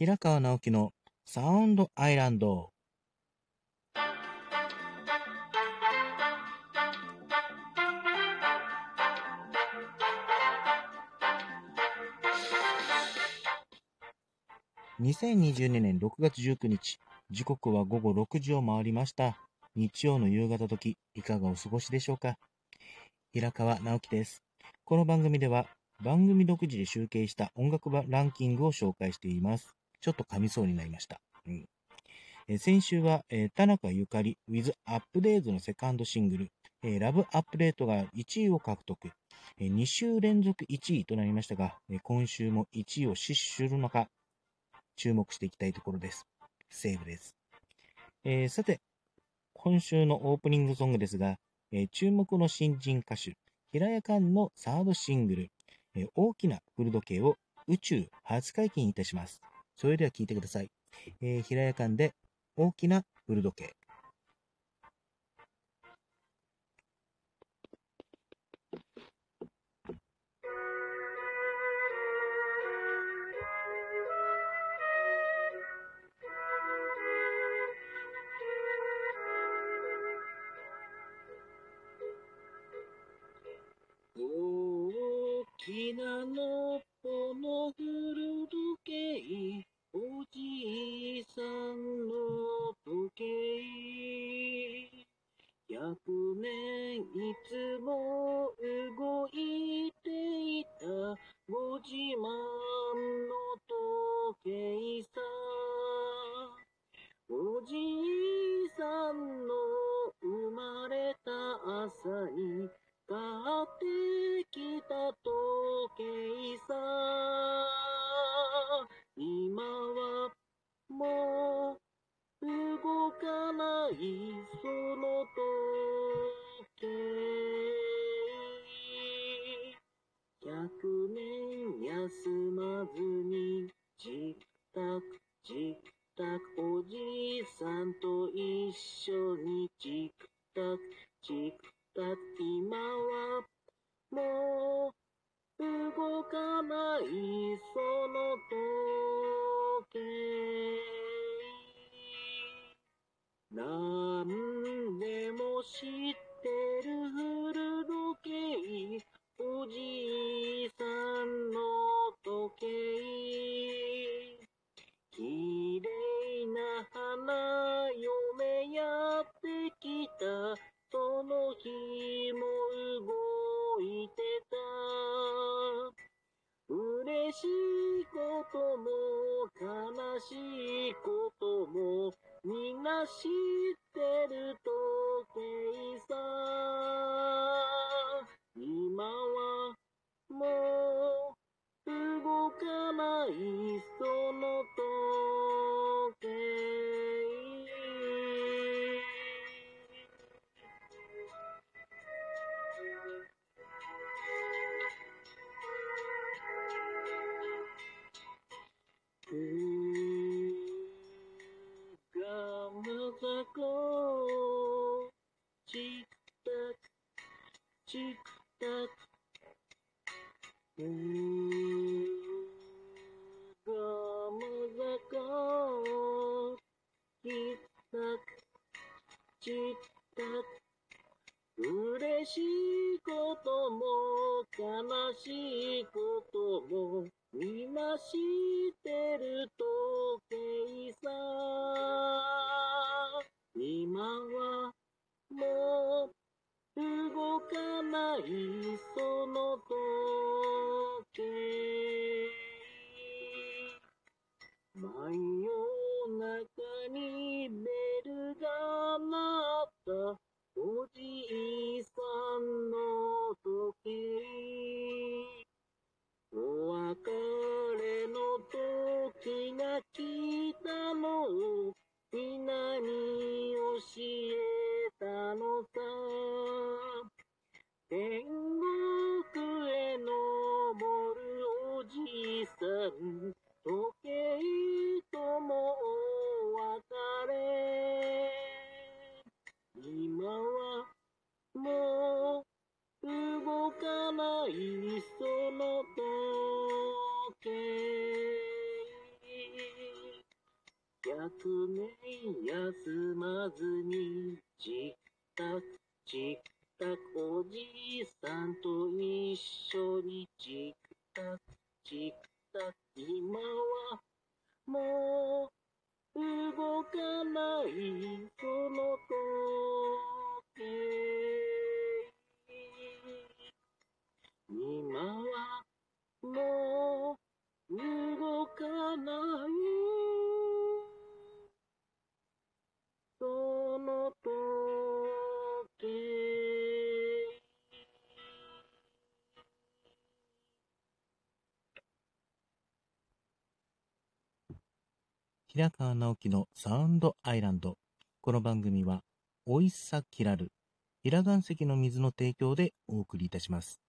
平川直樹のサウンドアイランド。2022年6月19日、時刻は午後6時を回りました。日曜の夕方時、いかがお過ごしでしょうか？平川直樹です。この番組では、番組独自で集計した音楽ランキングを紹介しています。ちょっと噛みそうになりました。うんえ先週は、え、田中ゆかり with アップデートのセカンドシングル、えー、ラブアップデートが1位を獲得、え、2週連続1位となりましたが、え今週も1位を死守するのか、注目していきたいところです。セーブです。えー、さて、今週のオープニングソングですが、えー、注目の新人歌手、平谷寛のサードシングル、えー、大きな古時計を宇宙初解禁いたします。それでは聴いてください。えー、平谷寛で大きな古時計。大きなのみしいこともみんな知ってる時計さ。今はもう動かないその時。計天国へ登るおじいさん。時計ともお別れ。今はもう動かないその時計。ね休まずに、チクタク、チクた、おじいさんと一緒に、チクタク、チクタク、今はもう動かない、その時。平川直樹のサウンドアイランド。この番組は、おいしさきらる、平岩石の水の提供でお送りいたします。